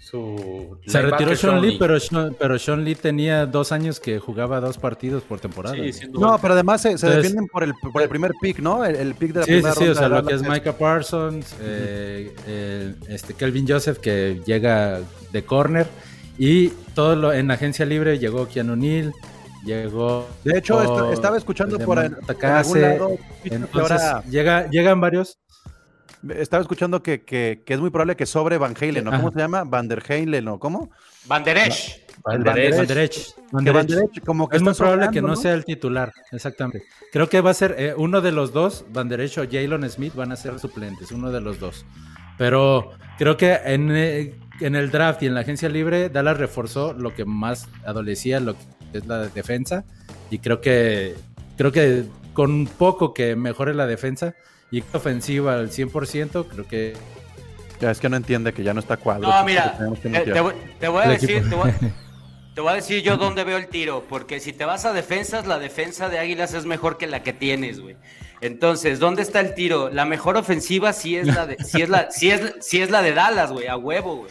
Speaker 8: su
Speaker 2: Se retiró Sean Lee,
Speaker 8: Lee.
Speaker 2: pero Sean, pero Sean Lee tenía dos años que jugaba dos partidos por temporada.
Speaker 5: Sí,
Speaker 1: No, pero además se, se
Speaker 2: Entonces-
Speaker 1: defienden por el, por el primer pick, ¿no? El, el pick de la
Speaker 2: Sí, sí,
Speaker 1: primera
Speaker 2: sí, o
Speaker 1: ronda
Speaker 2: sea, lo que es Micah Parsons, eh, el- este Kelvin Joseph que llega de corner y todo lo en agencia libre llegó Keanu Neal, llegó
Speaker 1: De hecho, est-
Speaker 2: oh,
Speaker 1: estaba escuchando por en, algún lado que
Speaker 2: entonces
Speaker 1: ahora-
Speaker 2: llega, llegan varios.
Speaker 1: estaba escuchando que, que- que es muy probable que sobre Van Halen, ¿no? ¿Cómo
Speaker 2: Ajá.
Speaker 1: se llama? Van der Halen, ¿no? ¿Cómo?
Speaker 4: Van Der Esch.
Speaker 8: Van der
Speaker 1: Van
Speaker 8: Esch.
Speaker 2: Van Der Esch, Van
Speaker 1: Que
Speaker 2: Der
Speaker 1: Van
Speaker 2: Esch.
Speaker 1: der Esch como que
Speaker 2: Es muy probable que no, sea el titular, exactamente. Creo que va a ser eh, uno de los dos, Van Der Esch o Jalen Smith van a ser suplentes, uno de los dos. Pero creo que en, eh, en el draft y en la agencia libre, Dallas reforzó lo que más adolecía, lo que es la defensa. Y creo que, creo que con poco que mejore la defensa y ofensiva al 100%, creo que
Speaker 1: Ya es que no entiende que ya no está cuadro.
Speaker 4: No, mira,
Speaker 1: que que
Speaker 4: te, voy- te voy a
Speaker 2: El
Speaker 4: decir,
Speaker 2: equipo.
Speaker 4: te voy, te voy a decir yo dónde veo el tiro, porque si te vas a defensas, la defensa de Águilas es mejor que la que tienes, güey. Entonces, ¿dónde está el tiro? La mejor ofensiva sí es la de, sí es la, sí es, sí es la de Dallas, güey, a huevo, güey.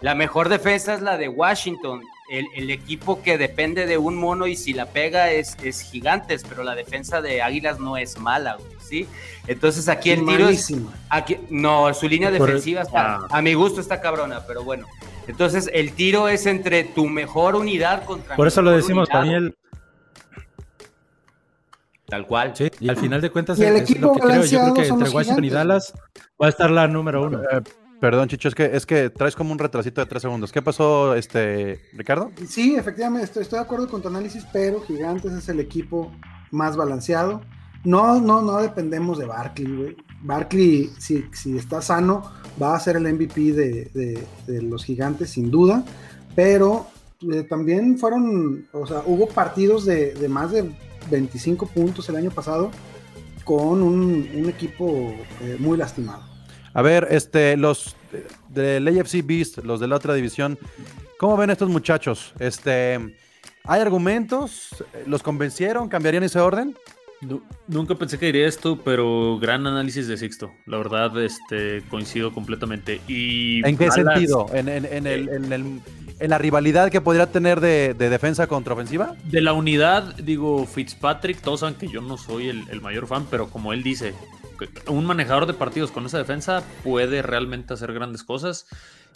Speaker 4: La mejor defensa es la de Washington. El, el equipo que depende de un mono y si la pega es, es gigantes, pero la defensa de Águilas no es mala, güey, ¿sí? Entonces aquí el tiro es... Aquí, no, su línea
Speaker 2: Por-
Speaker 4: defensiva está,
Speaker 5: Ah.
Speaker 4: a mi gusto está cabrona, pero bueno. Entonces el tiro es entre tu mejor unidad contra
Speaker 2: Por eso lo decimos,
Speaker 4: unidad,
Speaker 2: Daniel.
Speaker 4: Tal cual.
Speaker 2: Sí, y al final de cuentas
Speaker 3: Y el
Speaker 2: es
Speaker 3: equipo
Speaker 2: lo que creo. Yo creo que entre Washington y. Dallas va a estar la número uno.
Speaker 1: Perdón, Chicho, es que, es que traes como un retrasito de tres segundos. ¿Qué pasó, este, Ricardo?
Speaker 3: Sí, efectivamente, estoy, de acuerdo con tu análisis, pero Gigantes es el equipo más balanceado. No, no, no dependemos de Barkley, güey. Barkley, si, si está sano, va a ser el MVP de, de- los Gigantes, sin duda. Pero eh, también fueron, o sea, hubo partidos de, de más de 25 puntos el año pasado con un, un equipo eh, muy lastimado.
Speaker 1: A ver, este, los de- del AFC Beast, los de la otra división, ¿cómo ven estos muchachos? Este, ¿hay argumentos? ¿Los convencieron? ¿Cambiarían ese orden?
Speaker 5: Nu- Nunca pensé que diría esto, pero gran análisis de Sixto. La verdad, este, coincido completamente. Y
Speaker 1: ¿En qué
Speaker 5: Dallas-
Speaker 1: sentido? ¿En, en- en el- en el- en la rivalidad que podría tener de, de defensa contra ofensiva?
Speaker 5: De la unidad, digo, Fitzpatrick, todos saben que yo no soy el, el mayor fan, pero como él dice, un manejador de partidos con esa defensa puede realmente hacer grandes cosas.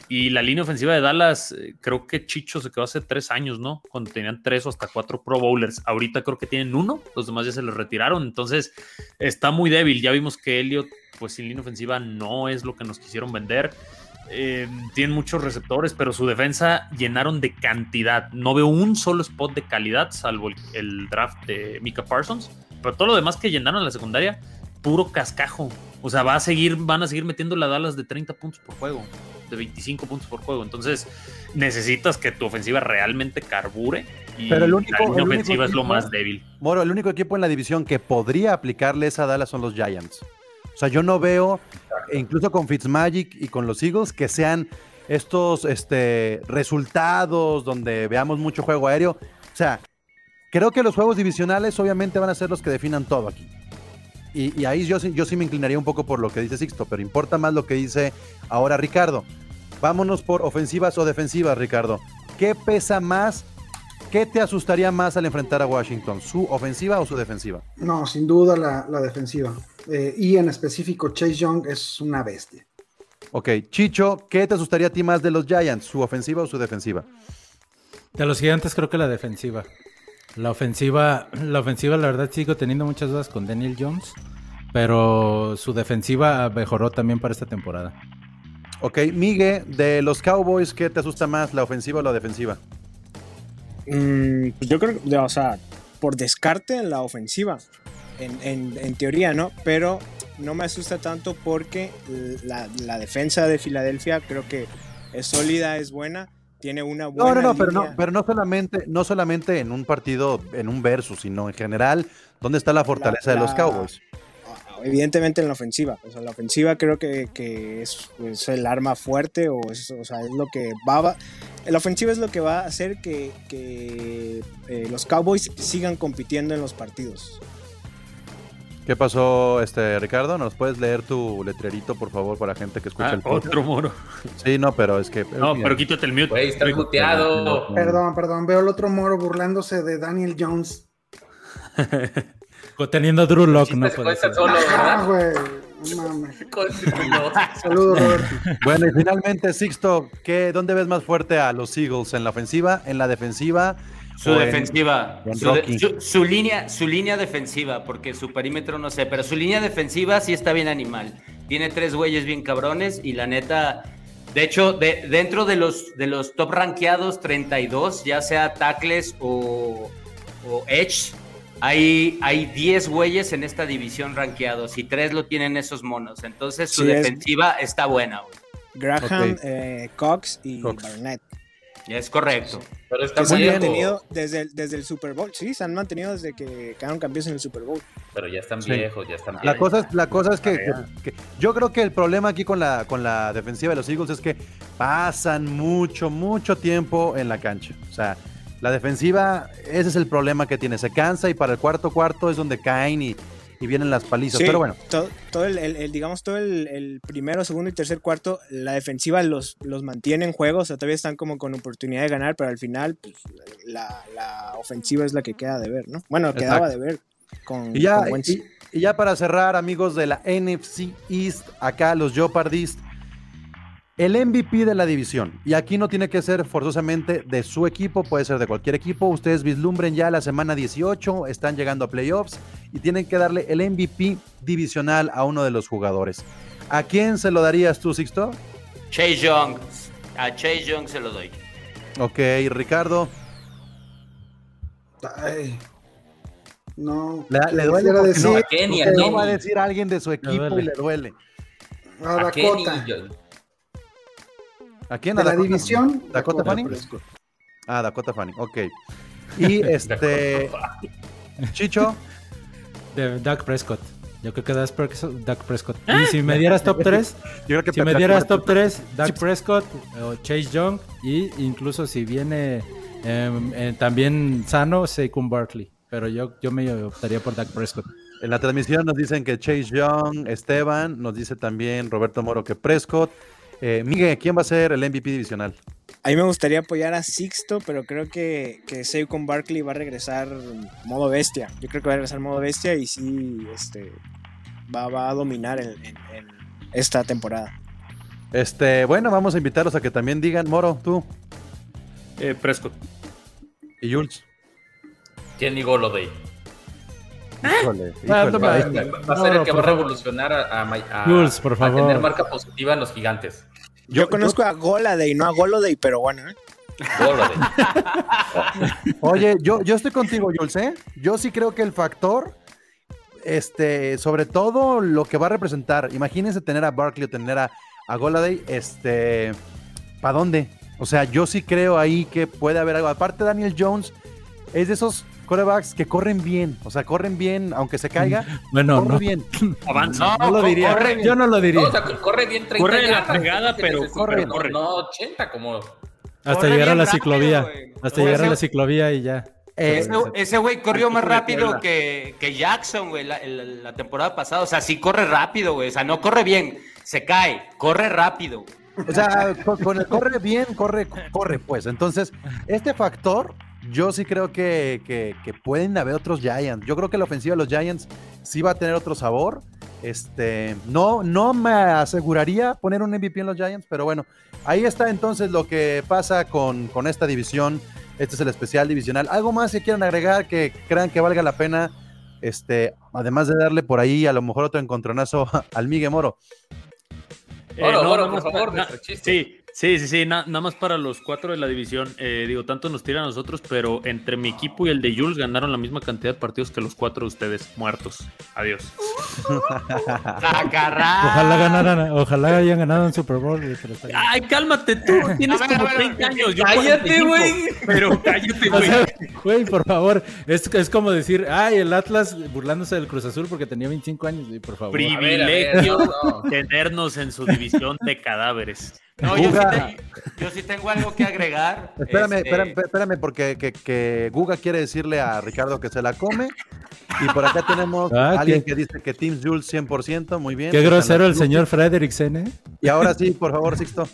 Speaker 5: Y la línea ofensiva de Dallas, eh, creo que Chicho se quedó hace tres años, ¿no? Cuando tenían tres o hasta cuatro Pro Bowlers. Ahorita creo que tienen uno, los demás ya se los retiraron. Entonces está muy débil. Ya vimos que Elliot, pues sin línea ofensiva, no es lo que nos quisieron vender. Eh, tienen muchos receptores, pero su defensa llenaron de cantidad. No veo un solo spot de calidad, salvo el, el draft de Mika Parsons. Pero todo lo demás que llenaron en la secundaria, puro cascajo. O sea, va a seguir, van a seguir metiendo la Dallas de 30 puntos por juego, de 25 puntos por juego. Entonces, necesitas que tu ofensiva realmente carbure. Y
Speaker 1: Pero el único-
Speaker 5: la línea
Speaker 1: el único
Speaker 5: ofensiva es lo más débil.
Speaker 1: Moro, el único equipo en la división que podría aplicarle esa Dallas son los Giants. O sea, yo no veo, incluso con Fitzmagic y con los Eagles, que sean estos este, resultados donde veamos mucho juego aéreo. O sea, creo que los juegos divisionales obviamente van a ser los que definan todo aquí. Y, y ahí yo, sí- yo sí me inclinaría un poco por lo que dice Sixto, pero importa más lo que dice ahora Ricardo. Vámonos por ofensivas o defensivas, Ricardo. ¿Qué pesa más? ¿Qué te asustaría más al enfrentar a Washington? ¿Su ofensiva o su defensiva?
Speaker 3: No, sin duda la, la defensiva. Eh, y en específico, Chase Young es una bestia.
Speaker 1: Ok, Chicho, ¿qué te asustaría a ti más de los Giants? ¿Su ofensiva o su defensiva?
Speaker 2: De los gigantes creo que la defensiva. La ofensiva, la ofensiva la verdad sigo teniendo muchas dudas con Daniel Jones, pero su defensiva mejoró también para esta temporada.
Speaker 1: Ok, Migue, de los Cowboys, ¿qué te asusta más, la ofensiva o la defensiva?
Speaker 9: Mm, pues yo creo que, o sea, por descarte en la ofensiva, en, en- en teoría, ¿no? Pero no me asusta tanto porque la, la defensa de Filadelfia creo que es sólida, es buena, tiene una buena.
Speaker 1: No, no, no, pero no, pero no solamente, no solamente en un partido, en un versus, sino en general, ¿dónde está la fortaleza de los Cowboys?
Speaker 9: Evidentemente en la ofensiva. O sea, la ofensiva creo que, que es, es el arma fuerte o es, o sea, es lo que va a... La ofensiva es lo que va a hacer que, que, eh, los Cowboys sigan compitiendo en los partidos.
Speaker 1: ¿Qué pasó, este Ricardo? ¿Nos puedes leer tu letrerito, por favor, para gente que escucha
Speaker 5: Ah,
Speaker 1: el podcast?
Speaker 5: otro moro.
Speaker 1: Sí, no, pero es que.
Speaker 5: No, pero quítate el mute.
Speaker 8: Güey, está muteado.
Speaker 3: Perdón, perdón, veo el otro moro burlándose de Daniel Jones.
Speaker 2: Teniendo a Drew Lock, no puede ser.
Speaker 8: solo,
Speaker 3: Ah. Saludos, Roberto.
Speaker 1: Bueno, y finalmente, Sixto, ¿qué, ¿dónde ves más fuerte a los Eagles? ¿En la ofensiva? ¿En la defensiva?
Speaker 4: Su
Speaker 1: o
Speaker 4: defensiva,
Speaker 1: en
Speaker 4: su, de-
Speaker 1: Rocky?
Speaker 4: su- su línea, su línea defensiva, porque su perímetro no sé, pero su línea defensiva sí está bien animal. Tiene tres güeyes bien cabrones y la neta, de hecho, de, dentro de los, de los top rankeados 32, ya sea tackles o, o edge, hay, hay 10 güeyes en esta división rankeados y tres lo tienen esos monos. Entonces su
Speaker 9: Sí, es-
Speaker 4: defensiva está buena, güey.
Speaker 9: Graham, eh, Cox y
Speaker 1: Cox.
Speaker 9: Barnett.
Speaker 4: Es correcto.
Speaker 8: Pero está
Speaker 9: Que se han mantenido desde el, desde el Super Bowl. Sí, se han mantenido desde que quedaron campeones en el Super Bowl.
Speaker 8: Pero ya están
Speaker 1: Sí.
Speaker 8: viejos, ya están
Speaker 1: La
Speaker 8: viejos.
Speaker 1: cosa, es, la cosa es que, que- que yo creo que el problema aquí con la, con la defensiva de los Eagles es que pasan mucho, mucho tiempo en la cancha. O sea, la defensiva, ese es el problema que tiene. Se cansa y para el cuarto cuarto es donde caen y, y vienen las palizas.
Speaker 9: Sí,
Speaker 1: Pero bueno,
Speaker 9: todo, todo el, el- el- digamos, todo el, el primero, segundo y tercer cuarto, la defensiva los, los mantiene en juego, o sea, todavía están como con oportunidad de ganar, pero al final, pues, la, la ofensiva es la que queda de ver, ¿no? Bueno, quedaba de ver con,
Speaker 1: y ya,
Speaker 9: con
Speaker 1: y, y ya para cerrar, amigos de la NFC East, acá los Jeopardist, el MVP de la división. Y aquí no tiene que ser forzosamente de su equipo, puede ser de cualquier equipo. Ustedes vislumbren ya la semana 18, están llegando a playoffs y tienen que darle el MVP divisional a uno de los jugadores. ¿A quién se lo darías tú, Sixto?
Speaker 4: Chase Young. A Chase Young se lo doy.
Speaker 1: Ok, Ricardo.
Speaker 3: Ay, no.
Speaker 1: Le, le duele porque
Speaker 3: decir,
Speaker 1: no,
Speaker 8: a Kenny, a
Speaker 1: porque no
Speaker 8: Kenny.
Speaker 1: va a decir a alguien de su equipo y le duele.
Speaker 3: a
Speaker 8: A Kenny,
Speaker 1: ¿A quién?
Speaker 3: De
Speaker 1: ¿A
Speaker 3: la
Speaker 1: Dakota?
Speaker 3: división,
Speaker 1: ¿Dakota
Speaker 3: Dakota
Speaker 1: Fanning? Ah, Dakota Fanning, ok. Y este. Chicho,
Speaker 2: De Dak Prescott. Yo creo que Dak Prescott. Dak Prescott. Y si me dieras top 3,
Speaker 1: yo creo que
Speaker 2: si me dieras top 3, Dak Prescott o Chase Young. Y incluso si viene em, eh, también sano, Saquon Barkley. Pero yo, yo me optaría por Dak Prescott.
Speaker 1: En la transmisión nos dicen que Chase Young, Esteban, nos dice también Roberto Moro que Prescott. Eh, Miguel, ¿quién va a ser el MVP divisional?
Speaker 9: A mí me gustaría apoyar a Sixto, pero creo que, que Saquon Barkley va a regresar modo bestia. Yo creo que va a regresar modo bestia y sí este, va, va a dominar en, en- en esta temporada.
Speaker 1: Este, bueno, vamos a invitarlos a que también digan, Moro, tú
Speaker 5: Eh, Prescott.
Speaker 1: y Jules.
Speaker 8: Kenny Goloday.
Speaker 1: Híjole,
Speaker 2: Ah,
Speaker 1: híjole.
Speaker 2: toma.
Speaker 8: Va, a ser
Speaker 2: No,
Speaker 8: el que va a revolucionar a, a, Ma- a-
Speaker 2: Jules, por
Speaker 8: a
Speaker 2: favor.
Speaker 8: tener marca positiva en los gigantes.
Speaker 9: Yo, conozco a Goladay, no a Goloday, pero bueno, ¿eh?
Speaker 1: Oye, yo, yo estoy contigo, Jules, ¿eh? Yo sí creo que el factor, este, sobre todo lo que va a representar, imagínense tener a Barkley o tener a, a Goladay, este, ¿para dónde? O sea, yo sí creo ahí que puede haber algo. Aparte, Daniel Jones es de esos corebacks que corren bien, o sea, corren bien, aunque se caiga,
Speaker 2: Bueno,
Speaker 1: corre
Speaker 2: no,
Speaker 1: bien.
Speaker 5: Avanza.
Speaker 2: no lo diría.
Speaker 4: corre.
Speaker 2: Yo no lo diría.
Speaker 8: No, o sea, corre bien 30
Speaker 5: Corre la fregada, pero
Speaker 1: corre,
Speaker 8: no-
Speaker 5: corre.
Speaker 8: No 80 como...
Speaker 2: Hasta
Speaker 4: Corre
Speaker 2: llegar a la
Speaker 4: rápido,
Speaker 2: ciclovía. Hasta llegar a la ciclovía y ya.
Speaker 1: Eh,
Speaker 4: Ese, güey corrió más rápido que, que Jackson, güey, la, la temporada pasada. O sea, sí corre rápido, güey. O sea, no corre bien, se cae, corre rápido.
Speaker 1: O sea, con, con el corre bien, corre, corre, pues. Entonces, este factor, yo sí creo que, que- que pueden haber otros Giants. Yo creo que la ofensiva de los Giants sí va a tener otro sabor. Este, no, no me aseguraría poner un MVP en los Giants, pero bueno, ahí está entonces lo que pasa con, con esta división. Este es el especial divisional. ¿Algo más que quieran agregar que crean que valga la pena? Este, además de darle por ahí a lo mejor otro encontronazo al Miguel Moro.
Speaker 8: Oro, oro,
Speaker 5: nada
Speaker 8: por favor,
Speaker 5: na-. Sí, sí, sí, sí, na- nada más para los cuatro de la división. eh, digo, tanto nos tiran a nosotros, pero entre mi equipo y el de Jules ganaron la misma cantidad de partidos que los cuatro de ustedes muertos. Adiós.
Speaker 2: Ojalá ganaran, ojalá hayan ganado un Super Bowl.
Speaker 5: Ay, cálmate tú, tienes
Speaker 4: ver,
Speaker 5: como
Speaker 4: ver,
Speaker 5: 30 años. Yo
Speaker 8: Cállate,
Speaker 5: 45,
Speaker 8: güey.
Speaker 5: Pero cállate, güey.
Speaker 2: sea, güey, por favor, es, es como decir, ay, el Atlas burlándose del Cruz Azul porque tenía 25 años, güey, por favor.
Speaker 5: Pri-
Speaker 8: A ver, a ver,
Speaker 5: Privilegio.
Speaker 8: no, no.
Speaker 5: Tenernos en su división de cadáveres.
Speaker 4: No, yo sí, te- yo sí tengo algo que agregar.
Speaker 1: Espérame,
Speaker 4: Este,
Speaker 1: espérame, espérame, porque que, que Guga quiere decirle a Ricardo que se la come. Y por acá tenemos
Speaker 2: Ah,
Speaker 1: a alguien
Speaker 2: qué-
Speaker 1: que dice que Team Jules 100%, muy bien.
Speaker 2: Qué grosero el señor Frederiksen, ¿eh?
Speaker 1: Y ahora sí, por favor, Sixto.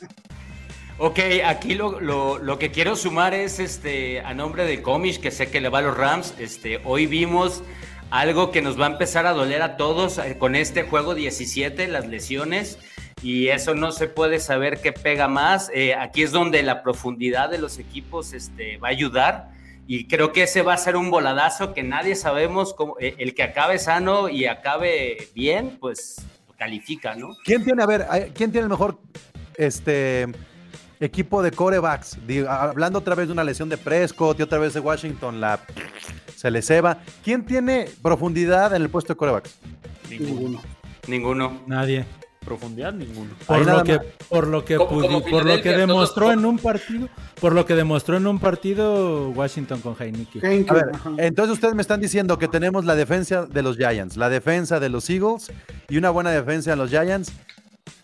Speaker 4: Ok, aquí lo, lo- lo que quiero sumar es este a nombre de Comish, que sé que le va a los Rams. Este, hoy vimos algo que nos va a empezar a doler a todos eh, con este juego 17, las lesiones. Y eso no se puede saber qué pega más. Eh, aquí es donde la profundidad de los equipos este, va a ayudar. Y creo que ese va a ser un voladazo que nadie sabemos cómo. eh, el que acabe sano y acabe bien, pues califica, ¿no?
Speaker 1: ¿Quién tiene, a ver, quién tiene el mejor este, equipo de corebacks? Digo, hablando otra vez de una lesión de Prescott y otra vez de Washington, la se le ceba. ¿Quién tiene profundidad en el puesto de corebacks?
Speaker 3: Ninguno.
Speaker 4: Ninguno.
Speaker 2: Nadie.
Speaker 5: Profundidad, ninguno.
Speaker 2: Por lo que, por lo que,
Speaker 8: Como-
Speaker 2: pudi-
Speaker 8: como
Speaker 2: por lo que demostró
Speaker 8: todos-
Speaker 2: en un partido, por lo que demostró en un partido Washington con Heineken.
Speaker 1: A ver, entonces ustedes me están diciendo que tenemos la defensa de los Giants, la defensa de los Eagles y una buena defensa de los Giants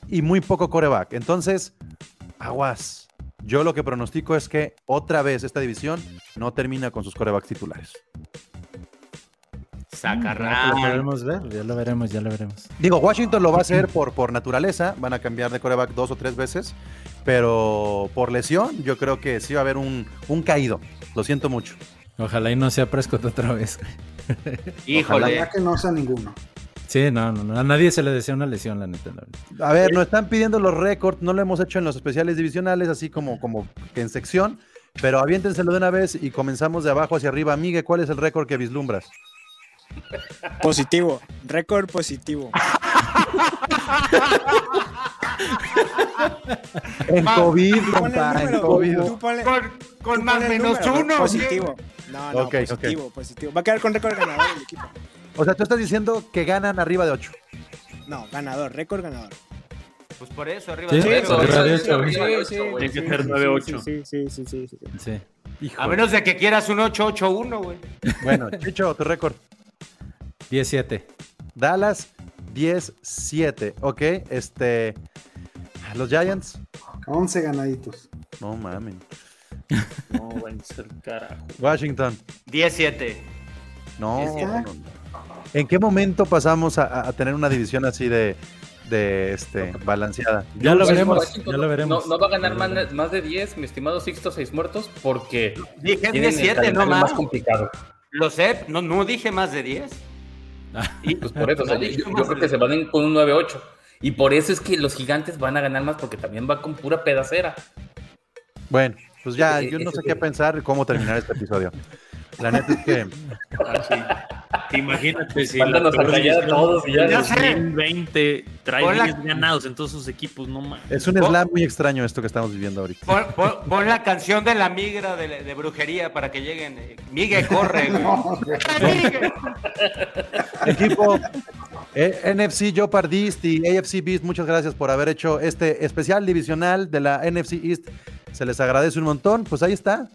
Speaker 1: y muy poco coreback. Entonces, aguas. Yo lo que pronostico es que otra vez esta división no termina con sus corebacks titulares.
Speaker 2: Ya lo
Speaker 4: Sacarrán.
Speaker 2: podemos ver, ya lo veremos, ya lo veremos.
Speaker 1: Digo, Washington lo va a hacer por, por naturaleza, van a cambiar de coreback dos o tres veces, pero por lesión yo creo que sí va a haber un, un caído. Lo siento mucho.
Speaker 2: Ojalá y no sea Prescott otra vez.
Speaker 4: Híjole.
Speaker 3: Ojalá que no sea ninguno.
Speaker 2: Sí, no, no, no, a nadie se le desea una lesión, la neta.
Speaker 1: A ver, nos están pidiendo los récords, no lo hemos hecho en los especiales divisionales, así como, como que en sección, pero aviéntenselo de una vez y comenzamos de abajo hacia arriba. Migue, ¿cuál es el récord que vislumbras?
Speaker 9: Positivo, récord positivo.
Speaker 1: En COVID,
Speaker 9: Tú
Speaker 1: compa, en COVID.
Speaker 9: tú ponle-
Speaker 4: Con,
Speaker 9: tú
Speaker 4: con más
Speaker 9: ponle el
Speaker 4: menos
Speaker 9: número,
Speaker 4: uno.
Speaker 9: Positivo. No, no,
Speaker 1: Ok, ok.
Speaker 9: positivo, positivo. Va a quedar con récord ganador el equipo.
Speaker 1: O sea, tú estás diciendo que ganan arriba de 8.
Speaker 9: No, ganador, récord ganador.
Speaker 4: Pues por eso, arriba
Speaker 2: Sí,
Speaker 4: de
Speaker 8: Eso,
Speaker 2: arriba de
Speaker 8: eso,
Speaker 2: ocho,
Speaker 8: arriba de
Speaker 9: sí,
Speaker 8: ocho, güey.
Speaker 5: Tiene que
Speaker 9: sí,
Speaker 5: ser
Speaker 9: sí,
Speaker 5: 9-8.
Speaker 9: Sí, sí, sí, sí, sí.
Speaker 2: Sí.
Speaker 4: A menos de que quieras un 8-8-1, güey.
Speaker 1: Bueno, Chicho, tu récord.
Speaker 2: 17.
Speaker 1: Dallas 10-7. Ok, este. Los Giants.
Speaker 3: 11 ganaditos.
Speaker 1: No mames.
Speaker 5: No, van a ser carajo.
Speaker 1: Washington.
Speaker 4: 10-7.
Speaker 1: No,
Speaker 3: ¿Ya está?
Speaker 1: no, no. ¿En qué momento pasamos a, a tener una división así de, de este, balanceada?
Speaker 2: Ya lo veremos,
Speaker 8: Washington
Speaker 2: ya lo
Speaker 8: no-
Speaker 2: veremos.
Speaker 8: No, no va a ganar más, más de 10, mi estimado Sixto, 6 muertos, porque
Speaker 4: Dije
Speaker 8: tienen el
Speaker 4: 17, no más.
Speaker 8: más complicado.
Speaker 4: Lo sé, no, no dije más de 10. Y-
Speaker 8: Pues por eso, o sea, yo, creo que se van a ir con un 9-8. Y por eso es que los gigantes van a ganar más, porque también va con pura pedacera.
Speaker 1: Bueno, pues ya,
Speaker 8: Eh,
Speaker 1: yo no sé qué pensar cómo terminar este episodio. La neta es que.
Speaker 5: Así. Imagínate si
Speaker 8: Mándanos a callar todos y ya.
Speaker 4: Ya sé.
Speaker 5: 2020 trae
Speaker 4: Hola.
Speaker 5: 10 ganados en todos sus equipos, no mames.
Speaker 1: Es un slam muy extraño esto que estamos viviendo ahorita.
Speaker 4: Pon, pon- pon la canción de la migra de, de brujería para que lleguen. eh, Migue, corre. güey. Migue.
Speaker 1: Equipo eh, NFC Jopardist y AFC Beast, muchas gracias por haber hecho este especial divisional de la NFC East. Se les agradece un montón. Pues ahí está.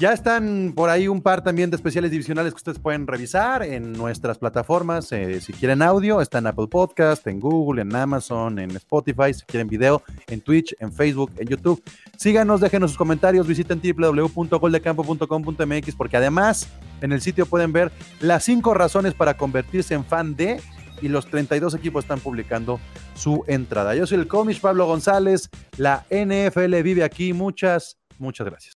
Speaker 1: Ya están por ahí un par también de especiales divisionales que ustedes pueden revisar en nuestras plataformas. eh, si quieren audio, está en Apple Podcast, en Google, en Amazon, en Spotify. Si quieren video, en Twitch, en Facebook, en YouTube. Síganos, déjenos sus comentarios, visiten www.goldecampo.com.mx porque además en el sitio pueden ver las cinco razones para convertirse en fan de y los 32 equipos están publicando su entrada. Yo soy el comish Pablo González, la NFL vive aquí. Muchas, muchas gracias.